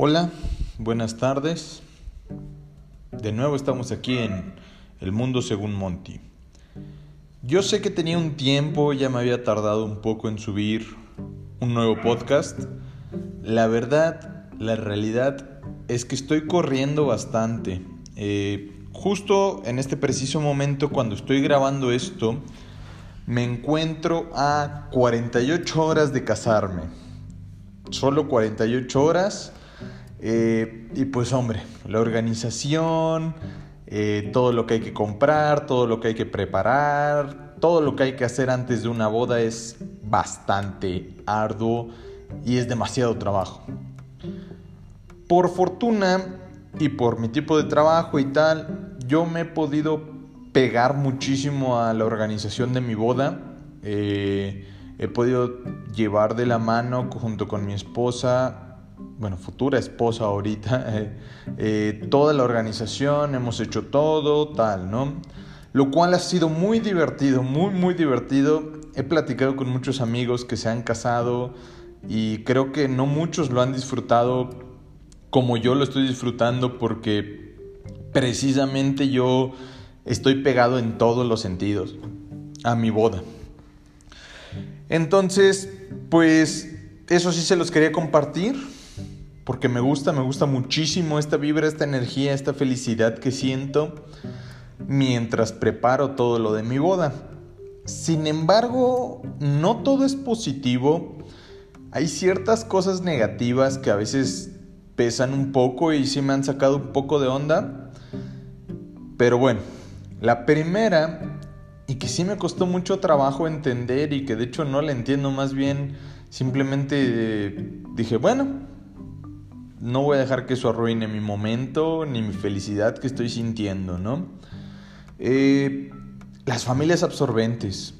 Hola, buenas tardes. De nuevo estamos aquí en El Mundo según Monty. Yo sé que tenía un tiempo, ya me había tardado un poco en subir un nuevo podcast. La verdad, la realidad es que estoy corriendo bastante. Eh, justo en este preciso momento, cuando estoy grabando esto, me encuentro a 48 horas de casarme. Solo 48 horas eh, y pues hombre, la organización, eh, todo lo que hay que comprar, todo lo que hay que preparar, todo lo que hay que hacer antes de una boda es bastante arduo y es demasiado trabajo. Por fortuna y por mi tipo de trabajo y tal, yo me he podido pegar muchísimo a la organización de mi boda. Eh, he podido llevar de la mano junto con mi esposa bueno, futura esposa ahorita, eh, eh, toda la organización, hemos hecho todo, tal, ¿no? Lo cual ha sido muy divertido, muy, muy divertido. He platicado con muchos amigos que se han casado y creo que no muchos lo han disfrutado como yo lo estoy disfrutando porque precisamente yo estoy pegado en todos los sentidos a mi boda. Entonces, pues eso sí se los quería compartir porque me gusta, me gusta muchísimo esta vibra, esta energía, esta felicidad que siento mientras preparo todo lo de mi boda. Sin embargo, no todo es positivo. Hay ciertas cosas negativas que a veces pesan un poco y sí me han sacado un poco de onda. Pero bueno, la primera, y que sí me costó mucho trabajo entender y que de hecho no la entiendo más bien, simplemente dije, bueno, no voy a dejar que eso arruine mi momento ni mi felicidad que estoy sintiendo, ¿no? Eh, las familias absorbentes.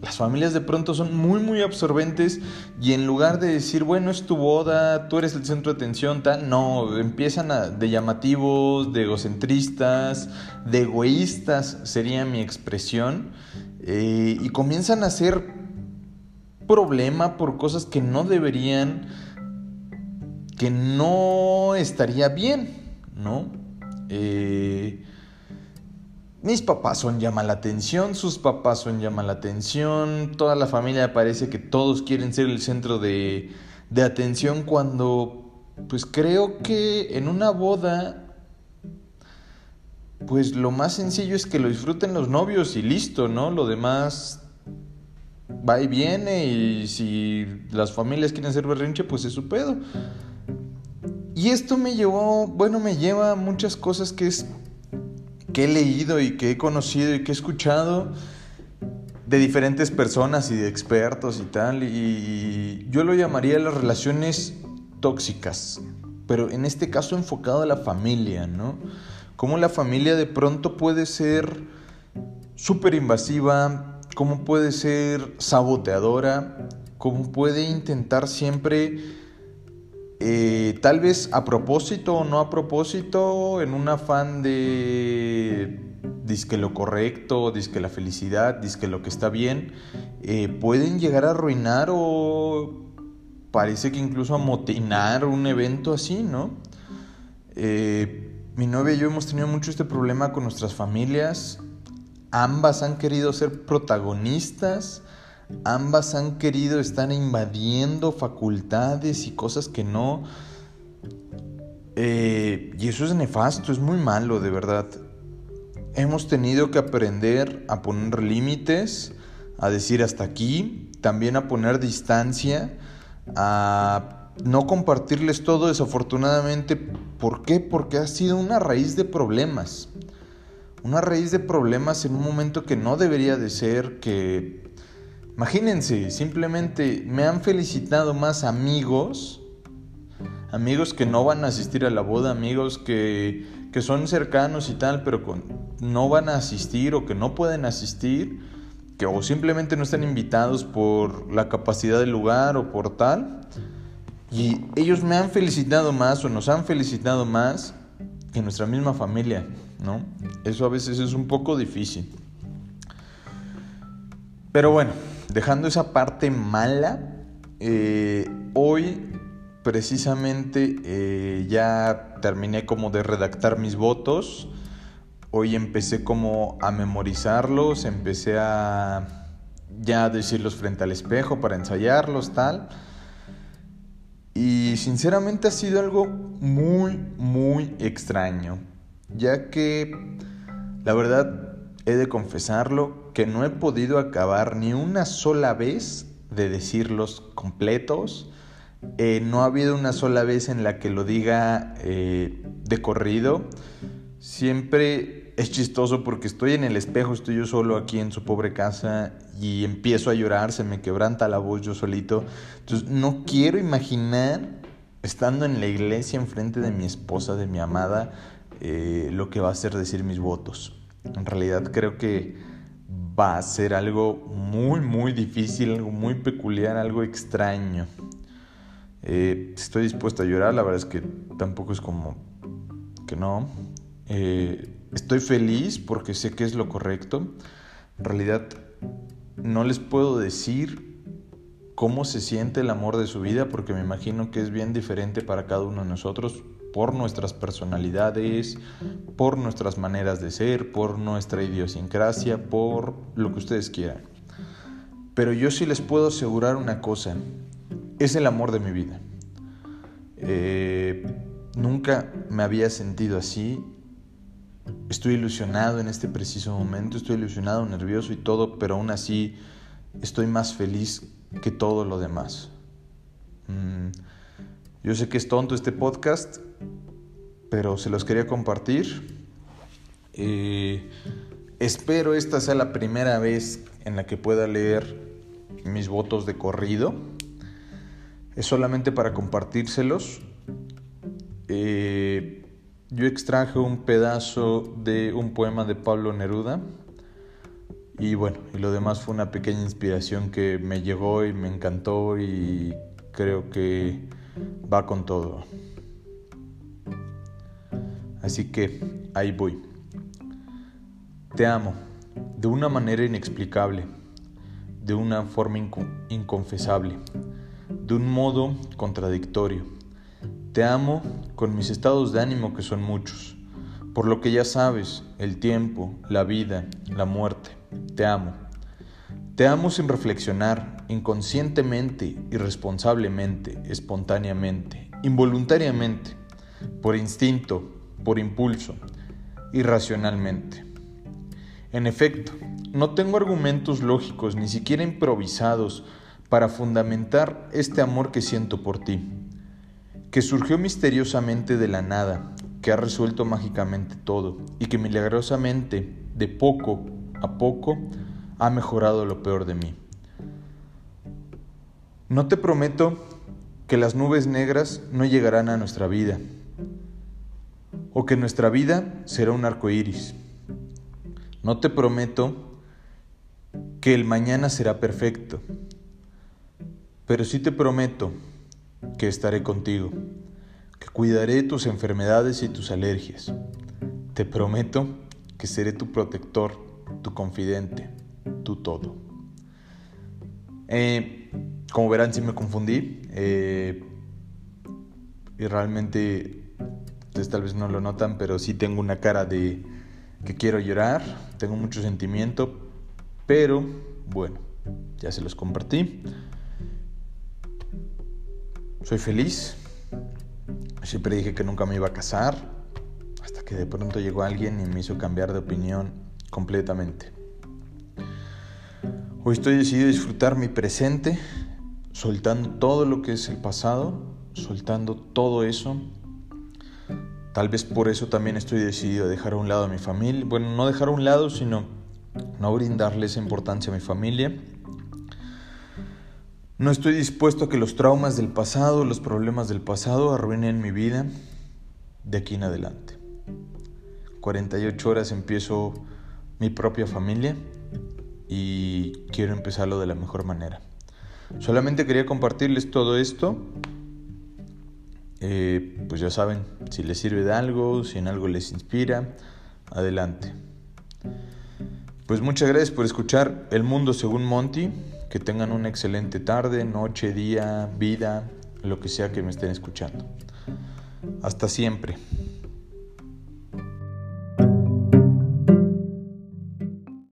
Las familias de pronto son muy, muy absorbentes y en lugar de decir, bueno, es tu boda, tú eres el centro de atención, tal, no, empiezan de llamativos, de egocentristas, de egoístas, sería mi expresión, eh, y comienzan a hacer problema por cosas que no deberían que no estaría bien, ¿no? Eh, mis papás son llama la atención, sus papás son llama la atención, toda la familia parece que todos quieren ser el centro de, de atención cuando, pues creo que en una boda, pues lo más sencillo es que lo disfruten los novios y listo, ¿no? Lo demás va y viene y si las familias quieren ser berrinche, pues es su pedo. Y esto me llevó, bueno, me lleva a muchas cosas que, es, que he leído y que he conocido y que he escuchado de diferentes personas y de expertos y tal. Y yo lo llamaría las relaciones tóxicas, pero en este caso enfocado a la familia, ¿no? Cómo la familia de pronto puede ser súper invasiva, cómo puede ser saboteadora, cómo puede intentar siempre eh, tal vez a propósito o no a propósito, en un afán de disque lo correcto, disque la felicidad, disque lo que está bien, eh, pueden llegar a arruinar o parece que incluso amotinar un evento así, ¿no? Eh, mi novia y yo hemos tenido mucho este problema con nuestras familias. Ambas han querido ser protagonistas Ambas han querido estar invadiendo facultades y cosas que no. Eh, y eso es nefasto, es muy malo, de verdad. Hemos tenido que aprender a poner límites, a decir hasta aquí, también a poner distancia, a no compartirles todo desafortunadamente. ¿Por qué? Porque ha sido una raíz de problemas. Una raíz de problemas en un momento que no debería de ser, que Imagínense, simplemente me han felicitado más amigos, amigos que no van a asistir a la boda, amigos que, son cercanos y tal, pero no van a asistir o que no pueden asistir, que o simplemente no están invitados por la capacidad del lugar o por tal. Y ellos me han felicitado más o nos han felicitado más que nuestra misma familia, ¿no? Eso a veces es un poco difícil. Pero bueno, dejando esa parte mala, eh, hoy precisamente eh, ya terminé como de redactar mis votos. Hoy empecé como a memorizarlos, empecé a ya decirlos frente al espejo para ensayarlos, tal. Y sinceramente ha sido algo muy, muy extraño, ya que la verdad he de confesarlo que no he podido acabar ni una sola vez de decirlos completos. Eh, no ha habido una sola vez en la que lo diga eh, de corrido. Siempre es chistoso porque estoy en el espejo, estoy yo solo aquí en su pobre casa y empiezo a llorar, se me quebranta la voz yo solito. Entonces no quiero imaginar estando en la iglesia enfrente de mi esposa, de mi amada, eh, lo que va a ser decir mis votos. En realidad creo que va a ser algo muy, muy difícil, algo muy peculiar, algo extraño. Eh, estoy dispuesto a llorar, la verdad es que tampoco es como que no. Eh, estoy feliz porque sé que es lo correcto. En realidad no les puedo decir cómo se siente el amor de su vida porque me imagino que es bien diferente para cada uno de nosotros por nuestras personalidades, por nuestras maneras de ser, por nuestra idiosincrasia, por lo que ustedes quieran. Pero yo sí les puedo asegurar una cosa, es el amor de mi vida. Eh, nunca me había sentido así. Estoy ilusionado en este preciso momento, estoy ilusionado, nervioso y todo, pero aún así estoy más feliz que todo lo demás. Mm, yo sé que es tonto este podcast, pero se los quería compartir. Eh, espero esta sea la primera vez en la que pueda leer mis votos de corrido. Es solamente para compartírselos. Eh, yo extraje un pedazo de un poema de Pablo Neruda. Y bueno, y lo demás fue una pequeña inspiración que me llegó y me encantó y creo que va con todo. Así que ahí voy. Te amo de una manera inexplicable, de una forma inconfesable, de un modo contradictorio. Te amo con mis estados de ánimo que son muchos, por lo que ya sabes, el tiempo, la vida, la muerte. Te amo. Te amo sin reflexionar, inconscientemente, irresponsablemente, espontáneamente, involuntariamente, por instinto, por impulso, irracionalmente. En efecto, no tengo argumentos lógicos, ni siquiera improvisados, para fundamentar este amor que siento por ti, que surgió misteriosamente de la nada, que ha resuelto mágicamente todo y que milagrosamente, de poco a poco, ha mejorado lo peor de mí. No te prometo que las nubes negras no llegarán a nuestra vida, o que nuestra vida será un arco iris. No te prometo que el mañana será perfecto, pero sí te prometo que estaré contigo, que cuidaré tus enfermedades y tus alergias. Te prometo que seré tu protector, tu confidente tú todo. Eh, como verán, sí me confundí. Eh, y realmente, ustedes tal vez no lo notan, pero sí tengo una cara de que quiero llorar. Tengo mucho sentimiento. Pero bueno, ya se los compartí. Soy feliz. Siempre dije que nunca me iba a casar. Hasta que de pronto llegó alguien y me hizo cambiar de opinión completamente. Hoy estoy decidido a disfrutar mi presente, soltando todo lo que es el pasado, soltando todo eso. Tal vez por eso también estoy decidido a dejar a un lado a mi familia. Bueno, no dejar a un lado, sino no brindarle esa importancia a mi familia. No estoy dispuesto a que los traumas del pasado, los problemas del pasado arruinen mi vida de aquí en adelante. 48 horas empiezo mi propia familia y quiero empezarlo de la mejor manera. Solamente quería compartirles todo esto. Eh, pues ya saben, si les sirve de algo, si en algo les inspira, adelante. Pues muchas gracias por escuchar El Mundo según Monty. Que tengan una excelente tarde, noche, día, vida, lo que sea que me estén escuchando. Hasta siempre.